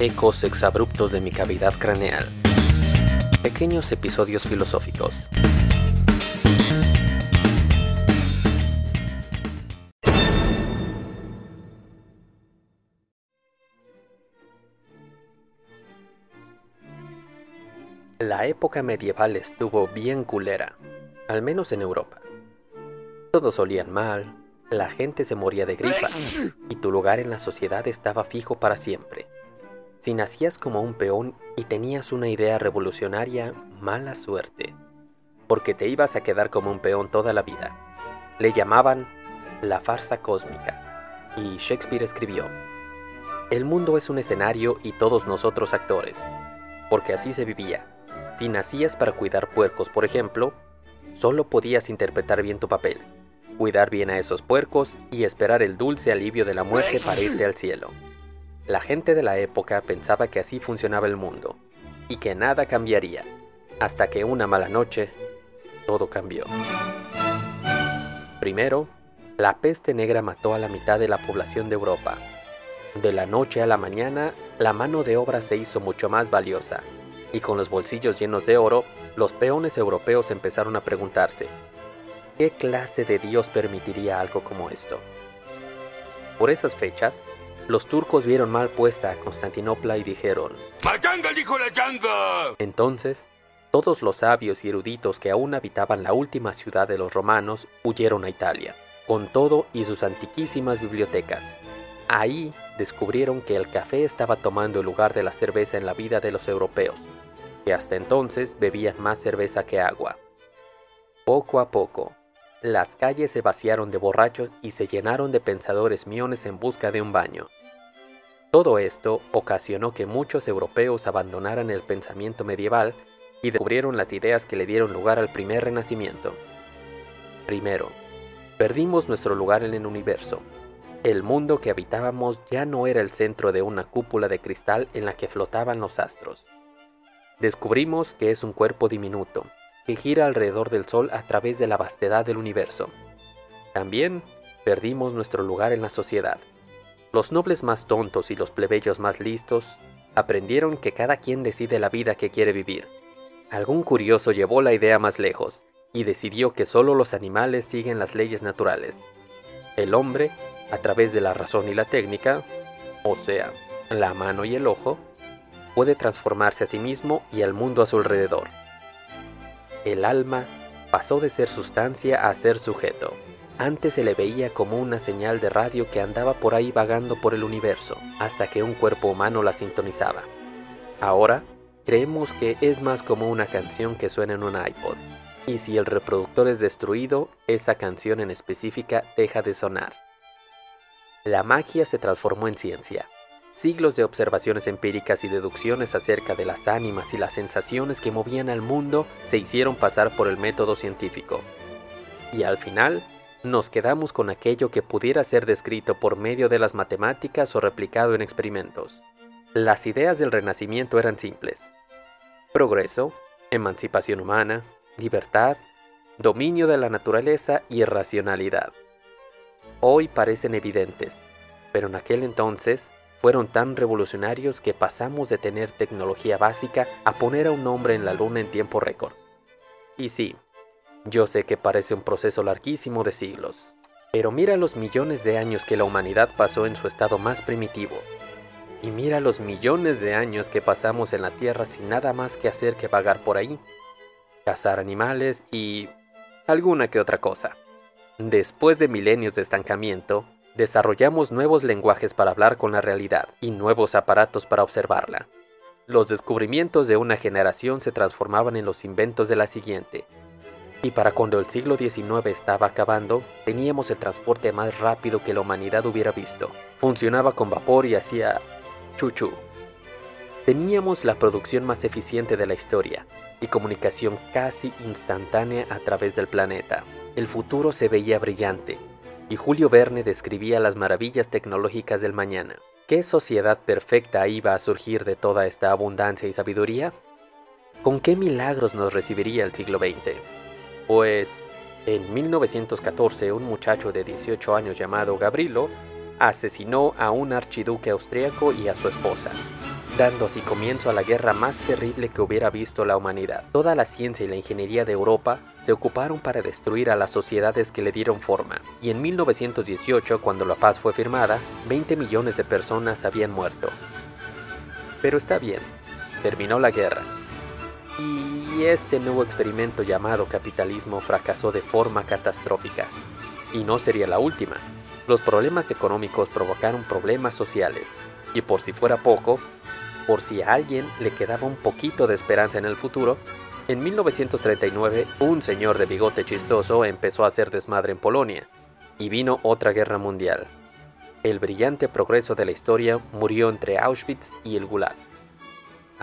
Ecos exabruptos de mi cavidad craneal. Pequeños episodios filosóficos. La época medieval estuvo bien culera, al menos en Europa. Todos olían mal, la gente se moría de gripa y tu lugar en la sociedad estaba fijo para siempre. Si nacías como un peón y tenías una idea revolucionaria, mala suerte, porque te ibas a quedar como un peón toda la vida. Le llamaban la farsa cósmica, y Shakespeare escribió, El mundo es un escenario y todos nosotros actores, porque así se vivía. Si nacías para cuidar puercos, por ejemplo, solo podías interpretar bien tu papel, cuidar bien a esos puercos y esperar el dulce alivio de la muerte para irte al cielo. La gente de la época pensaba que así funcionaba el mundo y que nada cambiaría, hasta que una mala noche todo cambió. Primero, la peste negra mató a la mitad de la población de Europa. De la noche a la mañana, la mano de obra se hizo mucho más valiosa y con los bolsillos llenos de oro, los peones europeos empezaron a preguntarse, ¿qué clase de dios permitiría algo como esto? Por esas fechas, los turcos vieron mal puesta a Constantinopla y dijeron, ¡Mayanga dijo la yanga! Entonces, todos los sabios y eruditos que aún habitaban la última ciudad de los romanos huyeron a Italia, con todo y sus antiquísimas bibliotecas. Ahí descubrieron que el café estaba tomando el lugar de la cerveza en la vida de los europeos, que hasta entonces bebían más cerveza que agua. Poco a poco, las calles se vaciaron de borrachos y se llenaron de pensadores miones en busca de un baño. Todo esto ocasionó que muchos europeos abandonaran el pensamiento medieval y descubrieron las ideas que le dieron lugar al primer renacimiento. Primero, perdimos nuestro lugar en el universo. El mundo que habitábamos ya no era el centro de una cúpula de cristal en la que flotaban los astros. Descubrimos que es un cuerpo diminuto, que gira alrededor del Sol a través de la vastedad del universo. También perdimos nuestro lugar en la sociedad. Los nobles más tontos y los plebeyos más listos aprendieron que cada quien decide la vida que quiere vivir. Algún curioso llevó la idea más lejos y decidió que solo los animales siguen las leyes naturales. El hombre, a través de la razón y la técnica, o sea, la mano y el ojo, puede transformarse a sí mismo y al mundo a su alrededor. El alma pasó de ser sustancia a ser sujeto. Antes se le veía como una señal de radio que andaba por ahí vagando por el universo, hasta que un cuerpo humano la sintonizaba. Ahora, creemos que es más como una canción que suena en un iPod. Y si el reproductor es destruido, esa canción en específica deja de sonar. La magia se transformó en ciencia. Siglos de observaciones empíricas y deducciones acerca de las ánimas y las sensaciones que movían al mundo se hicieron pasar por el método científico. Y al final, nos quedamos con aquello que pudiera ser descrito por medio de las matemáticas o replicado en experimentos. Las ideas del Renacimiento eran simples. Progreso, emancipación humana, libertad, dominio de la naturaleza y racionalidad. Hoy parecen evidentes, pero en aquel entonces fueron tan revolucionarios que pasamos de tener tecnología básica a poner a un hombre en la luna en tiempo récord. Y sí, yo sé que parece un proceso larguísimo de siglos, pero mira los millones de años que la humanidad pasó en su estado más primitivo. Y mira los millones de años que pasamos en la Tierra sin nada más que hacer que vagar por ahí, cazar animales y alguna que otra cosa. Después de milenios de estancamiento, desarrollamos nuevos lenguajes para hablar con la realidad y nuevos aparatos para observarla. Los descubrimientos de una generación se transformaban en los inventos de la siguiente. Y para cuando el siglo XIX estaba acabando, teníamos el transporte más rápido que la humanidad hubiera visto. Funcionaba con vapor y hacía chuchu. Teníamos la producción más eficiente de la historia y comunicación casi instantánea a través del planeta. El futuro se veía brillante, y Julio Verne describía las maravillas tecnológicas del mañana. ¿Qué sociedad perfecta iba a surgir de toda esta abundancia y sabiduría? ¿Con qué milagros nos recibiría el siglo XX? Pues, en 1914 un muchacho de 18 años llamado Gabrilo asesinó a un archiduque austriaco y a su esposa. dando así comienzo a la guerra más terrible que hubiera visto la humanidad. Toda la ciencia y la ingeniería de Europa se ocuparon para destruir a las sociedades que le dieron forma, y en 1918, cuando la paz fue firmada, 20 millones de personas habían muerto. Pero está bien, terminó la guerra. Y este nuevo experimento llamado capitalismo fracasó de forma catastrófica. Y no sería la última. Los problemas económicos provocaron problemas sociales. Y por si fuera poco, por si a alguien le quedaba un poquito de esperanza en el futuro, en 1939 un señor de bigote chistoso empezó a hacer desmadre en Polonia, y vino otra guerra mundial. El brillante progreso de la historia murió entre Auschwitz y el Gulag.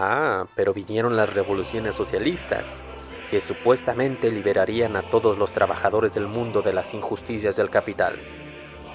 Ah, pero vinieron las revoluciones socialistas, que supuestamente liberarían a todos los trabajadores del mundo de las injusticias del capital.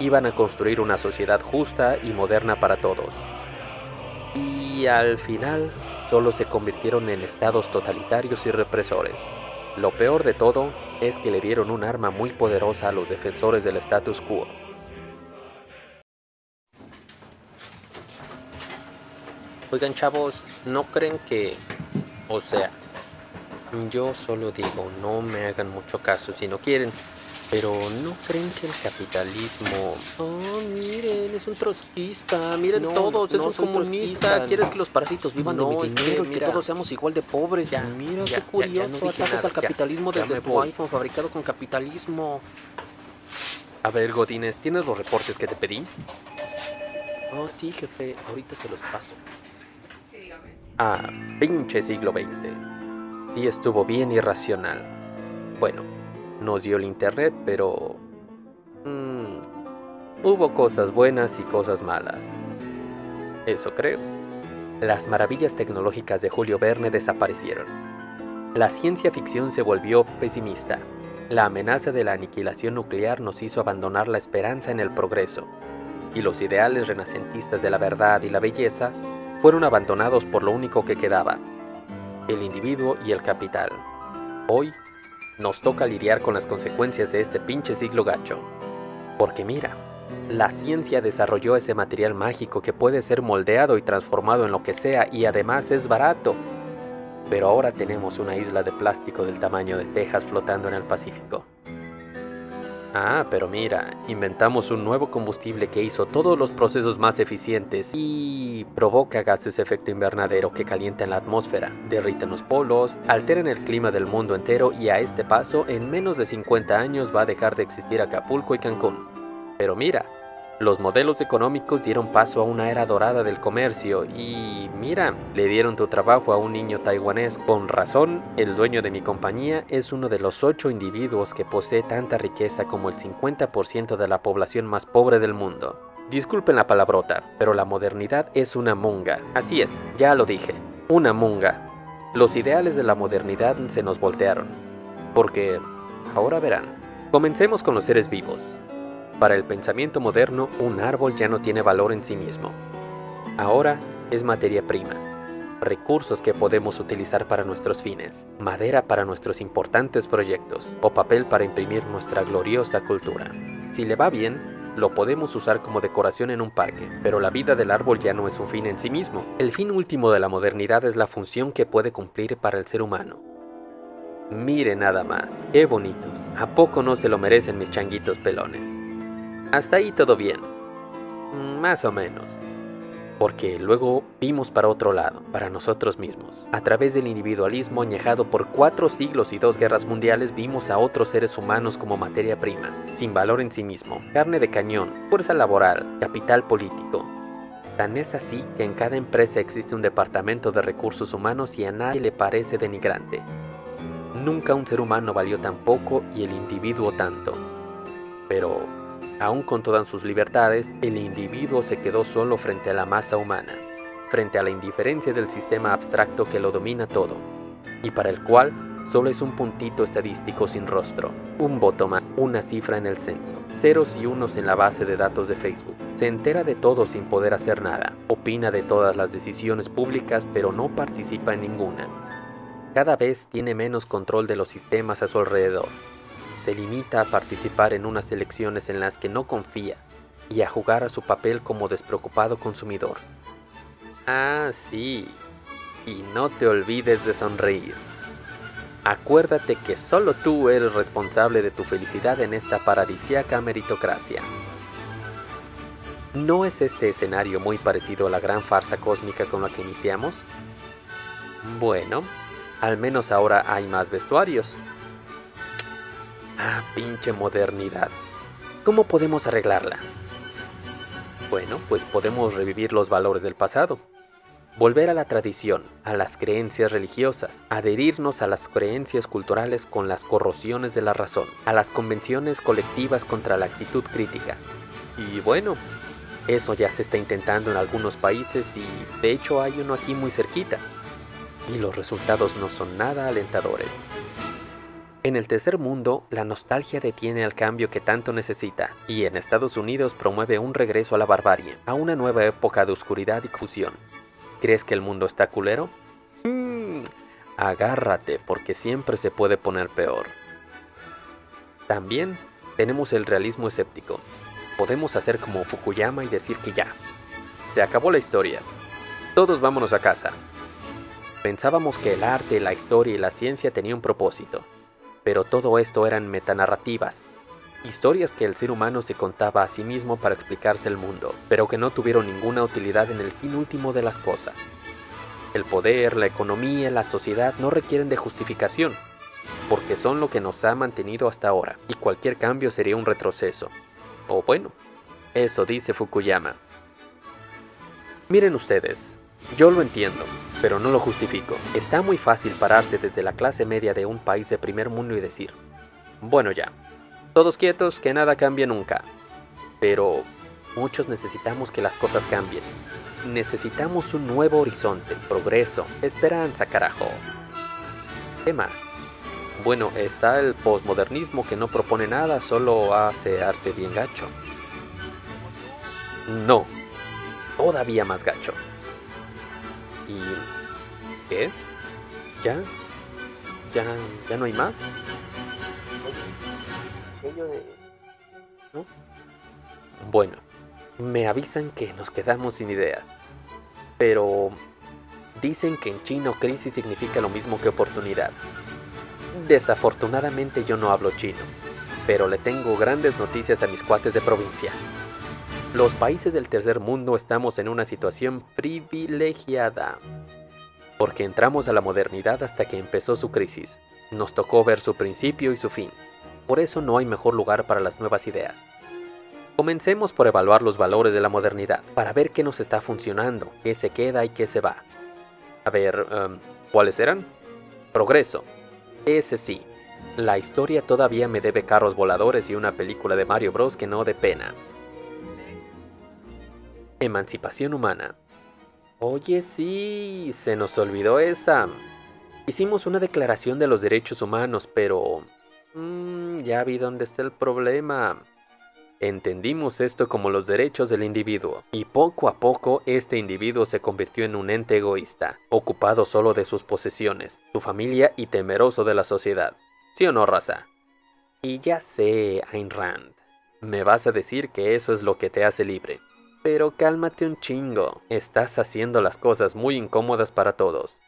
Iban a construir una sociedad justa y moderna para todos y al final solo se convirtieron en estados totalitarios y represores. Lo peor de todo es que le dieron un arma muy poderosa a los defensores del status quo. Oigan chavos, ¿no creen que... O sea, yo solo digo, no me hagan mucho caso si no quieren. Pero ¿no creen que el capitalismo... Oh, miren, es un trotskista, miren todos, es un comunista, quieres que los parásitos vivan de mi dinero y que todos seamos igual de pobres. Ya, mira qué curioso, atacas al capitalismo desde tu iPhone fabricado con capitalismo. A ver, Godines, ¿tienes los reportes que te pedí? Oh, sí, jefe, ahorita se los paso. Ah, pinche siglo XX. Sí estuvo bien irracional. Bueno, nos dio el internet, pero... Mm, hubo cosas buenas y cosas malas. Eso creo. Las maravillas tecnológicas de Julio Verne desaparecieron. La ciencia ficción se volvió pesimista. La amenaza de la aniquilación nuclear nos hizo abandonar la esperanza en el progreso. Y los ideales renacentistas de la verdad y la belleza fueron abandonados por lo único que quedaba, el individuo y el capital. Hoy nos toca lidiar con las consecuencias de este pinche siglo gacho. Porque mira, la ciencia desarrolló ese material mágico que puede ser moldeado y transformado en lo que sea y además es barato. Pero ahora tenemos una isla de plástico del tamaño de Texas flotando en el Pacífico. Ah, pero mira, inventamos un nuevo combustible que hizo todos los procesos más eficientes y provoca gases de efecto invernadero que calientan la atmósfera, derriten los polos, alteran el clima del mundo entero y a este paso en menos de 50 años va a dejar de existir Acapulco y Cancún. Pero mira, los modelos económicos dieron paso a una era dorada del comercio y mira, le dieron tu trabajo a un niño taiwanés. Con razón, el dueño de mi compañía es uno de los ocho individuos que posee tanta riqueza como el 50% de la población más pobre del mundo. Disculpen la palabrota, pero la modernidad es una munga. Así es, ya lo dije, una munga. Los ideales de la modernidad se nos voltearon. Porque, ahora verán, comencemos con los seres vivos. Para el pensamiento moderno, un árbol ya no tiene valor en sí mismo. Ahora es materia prima, recursos que podemos utilizar para nuestros fines, madera para nuestros importantes proyectos o papel para imprimir nuestra gloriosa cultura. Si le va bien, lo podemos usar como decoración en un parque, pero la vida del árbol ya no es un fin en sí mismo. El fin último de la modernidad es la función que puede cumplir para el ser humano. Mire nada más, qué bonitos. ¿A poco no se lo merecen mis changuitos pelones? Hasta ahí todo bien. Más o menos. Porque luego vimos para otro lado, para nosotros mismos. A través del individualismo añejado por cuatro siglos y dos guerras mundiales vimos a otros seres humanos como materia prima, sin valor en sí mismo, carne de cañón, fuerza laboral, capital político. Tan es así que en cada empresa existe un departamento de recursos humanos y a nadie le parece denigrante. Nunca un ser humano valió tan poco y el individuo tanto. Pero Aún con todas sus libertades, el individuo se quedó solo frente a la masa humana, frente a la indiferencia del sistema abstracto que lo domina todo, y para el cual solo es un puntito estadístico sin rostro, un voto más, una cifra en el censo, ceros y unos en la base de datos de Facebook. Se entera de todo sin poder hacer nada, opina de todas las decisiones públicas pero no participa en ninguna. Cada vez tiene menos control de los sistemas a su alrededor, se limita a participar en unas elecciones en las que no confía y a jugar a su papel como despreocupado consumidor. Ah, sí. Y no te olvides de sonreír. Acuérdate que solo tú eres responsable de tu felicidad en esta paradisíaca meritocracia. ¿No es este escenario muy parecido a la gran farsa cósmica con la que iniciamos? Bueno, al menos ahora hay más vestuarios. Ah, pinche modernidad. ¿Cómo podemos arreglarla? Bueno, pues podemos revivir los valores del pasado. Volver a la tradición, a las creencias religiosas, adherirnos a las creencias culturales con las corrosiones de la razón, a las convenciones colectivas contra la actitud crítica. Y bueno, eso ya se está intentando en algunos países y de hecho hay uno aquí muy cerquita. Y los resultados no son nada alentadores. En el tercer mundo, la nostalgia detiene al cambio que tanto necesita, y en Estados Unidos promueve un regreso a la barbarie, a una nueva época de oscuridad y fusión. ¿Crees que el mundo está culero? Hmm, agárrate, porque siempre se puede poner peor. También tenemos el realismo escéptico. Podemos hacer como Fukuyama y decir que ya, se acabó la historia. Todos vámonos a casa. Pensábamos que el arte, la historia y la ciencia tenían un propósito, pero todo esto eran metanarrativas, historias que el ser humano se contaba a sí mismo para explicarse el mundo, pero que no tuvieron ninguna utilidad en el fin último de las cosas. El poder, la economía, la sociedad no requieren de justificación, porque son lo que nos ha mantenido hasta ahora, y cualquier cambio sería un retroceso. O bueno, eso dice Fukuyama. Miren ustedes, yo lo entiendo, pero no lo justifico. Está muy fácil pararse desde la clase media de un país de primer mundo y decir, bueno ya, todos quietos, que nada cambie nunca. Pero muchos necesitamos que las cosas cambien. Necesitamos un nuevo horizonte, progreso, esperanza, carajo. ¿Qué más? Bueno, está el posmodernismo que no propone nada, solo hace arte bien gacho. No, todavía más gacho. ¿Y qué? ¿Ya? ¿Ya, ya no hay más? Bueno, me avisan que nos quedamos sin ideas. Pero dicen que en chino crisis significa lo mismo que oportunidad. Desafortunadamente yo no hablo chino, pero le tengo grandes noticias a mis cuates de provincia. Los países del tercer mundo estamos en una situación privilegiada, porque entramos a la modernidad hasta que empezó su crisis. Nos tocó ver su principio y su fin. Por eso no hay mejor lugar para las nuevas ideas. Comencemos por evaluar los valores de la modernidad, para ver qué nos está funcionando, qué se queda y qué se va. A ver, em, ¿cuáles eran? Progreso. Ese sí. La historia todavía me debe carros voladores y una película de Mario Bros que no de pena. Emancipación humana. Oye, sí, se nos olvidó esa. Hicimos una declaración de los derechos humanos, pero... Mmm, ya vi dónde está el problema. Entendimos esto como los derechos del individuo, y poco a poco este individuo se convirtió en un ente egoísta, ocupado solo de sus posesiones, su familia y temeroso de la sociedad. ¿Sí o no, raza? Y ya sé, Ayn Rand, me vas a decir que eso es lo que te hace libre. Pero cálmate un chingo, estás haciendo las cosas muy incómodas para todos.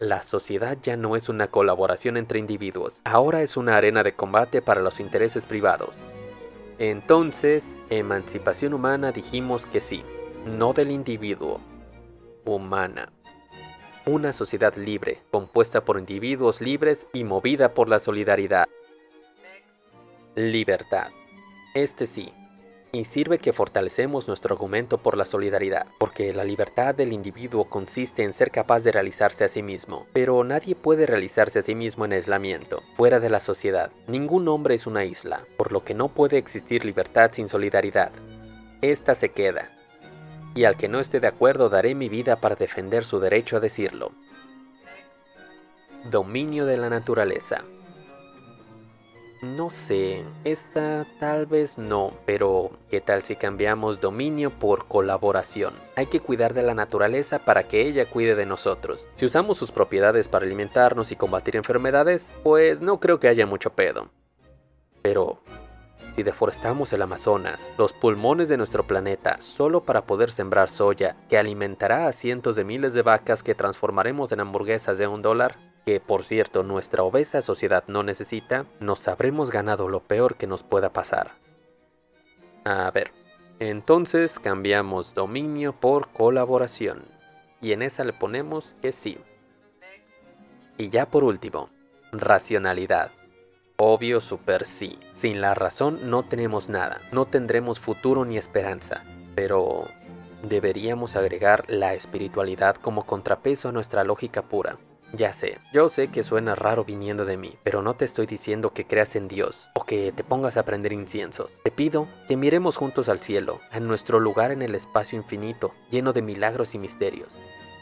La sociedad ya no es una colaboración entre individuos, ahora es una arena de combate para los intereses privados. Entonces, emancipación humana dijimos que sí, no del individuo, humana. Una sociedad libre, compuesta por individuos libres y movida por la solidaridad. Libertad. Este sí, y sirve que fortalecemos nuestro argumento por la solidaridad, porque la libertad del individuo consiste en ser capaz de realizarse a sí mismo, pero nadie puede realizarse a sí mismo en aislamiento, fuera de la sociedad. Ningún hombre es una isla, por lo que no puede existir libertad sin solidaridad. Esta se queda, y al que no esté de acuerdo daré mi vida para defender su derecho a decirlo. Dominio de la naturaleza. No sé, esta tal vez no, pero ¿qué tal si cambiamos dominio por colaboración? Hay que cuidar de la naturaleza para que ella cuide de nosotros. Si usamos sus propiedades para alimentarnos y combatir enfermedades, pues no creo que haya mucho pedo. Pero, Si deforestamos el Amazonas, los pulmones de nuestro planeta, solo para poder sembrar soya que alimentará a cientos de miles de vacas que transformaremos en hamburguesas de un dólar, que por cierto nuestra obesa sociedad no necesita, nos habremos ganado lo peor que nos pueda pasar. A ver, entonces cambiamos dominio por colaboración. Y en esa le ponemos que sí. Y ya por último, racionalidad. Obvio super sí. Sin la razón no tenemos nada, no tendremos futuro ni esperanza. Pero deberíamos agregar la espiritualidad como contrapeso a nuestra lógica pura. Ya sé, yo sé que suena raro viniendo de mí, pero no te estoy diciendo que creas en Dios o que te pongas a prender inciensos. Te pido que miremos juntos al cielo, a nuestro lugar en el espacio infinito, lleno de milagros y misterios.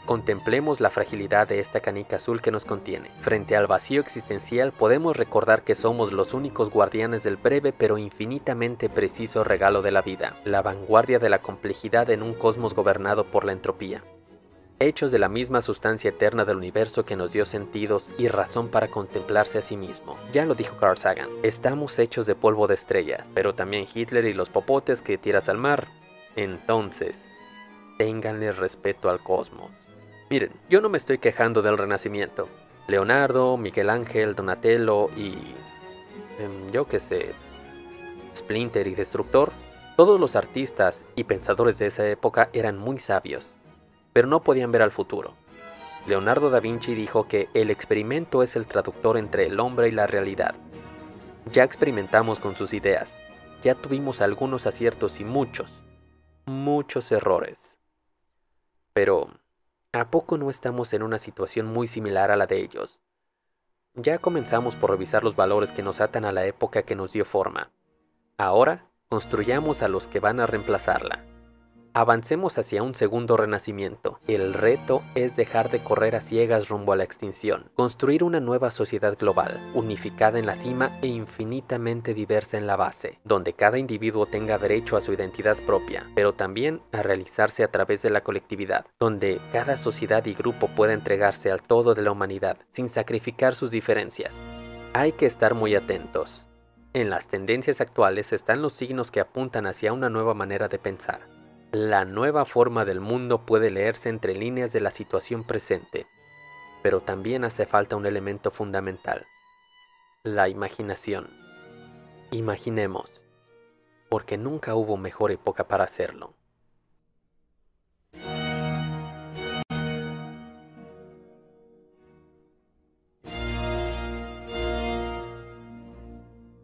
Contemplemos la fragilidad de esta canica azul que nos contiene. Frente al vacío existencial podemos recordar que somos los únicos guardianes del breve pero infinitamente preciso regalo de la vida, la vanguardia de la complejidad en un cosmos gobernado por la entropía hechos de la misma sustancia eterna del universo que nos dio sentidos y razón para contemplarse a sí mismo. Ya lo dijo Carl Sagan, estamos hechos de polvo de estrellas, pero también Hitler y los popotes que tiras al mar. Entonces, ténganle respeto al cosmos. Miren, yo no me estoy quejando del Renacimiento. Leonardo, Miguel Ángel, Donatello y... Em, yo qué sé... Splinter y Destructor, todos los artistas y pensadores de esa época eran muy sabios pero no podían ver al futuro. Leonardo da Vinci dijo que el experimento es el traductor entre el hombre y la realidad. Ya experimentamos con sus ideas, ya tuvimos algunos aciertos y muchos, muchos errores. Pero, ¿a poco no estamos en una situación muy similar a la de ellos? Ya comenzamos por revisar los valores que nos atan a la época que nos dio forma. Ahora, construyamos a los que van a reemplazarla. Avancemos hacia un segundo renacimiento. El reto es dejar de correr a ciegas rumbo a la extinción, construir una nueva sociedad global, unificada en la cima e infinitamente diversa en la base, donde cada individuo tenga derecho a su identidad propia, pero también a realizarse a través de la colectividad, donde cada sociedad y grupo pueda entregarse al todo de la humanidad, sin sacrificar sus diferencias. Hay que estar muy atentos. En las tendencias actuales están los signos que apuntan hacia una nueva manera de pensar la nueva forma del mundo puede leerse entre líneas de la situación presente, pero también hace falta un elemento fundamental, la imaginación. Imaginemos, porque nunca hubo mejor época para hacerlo.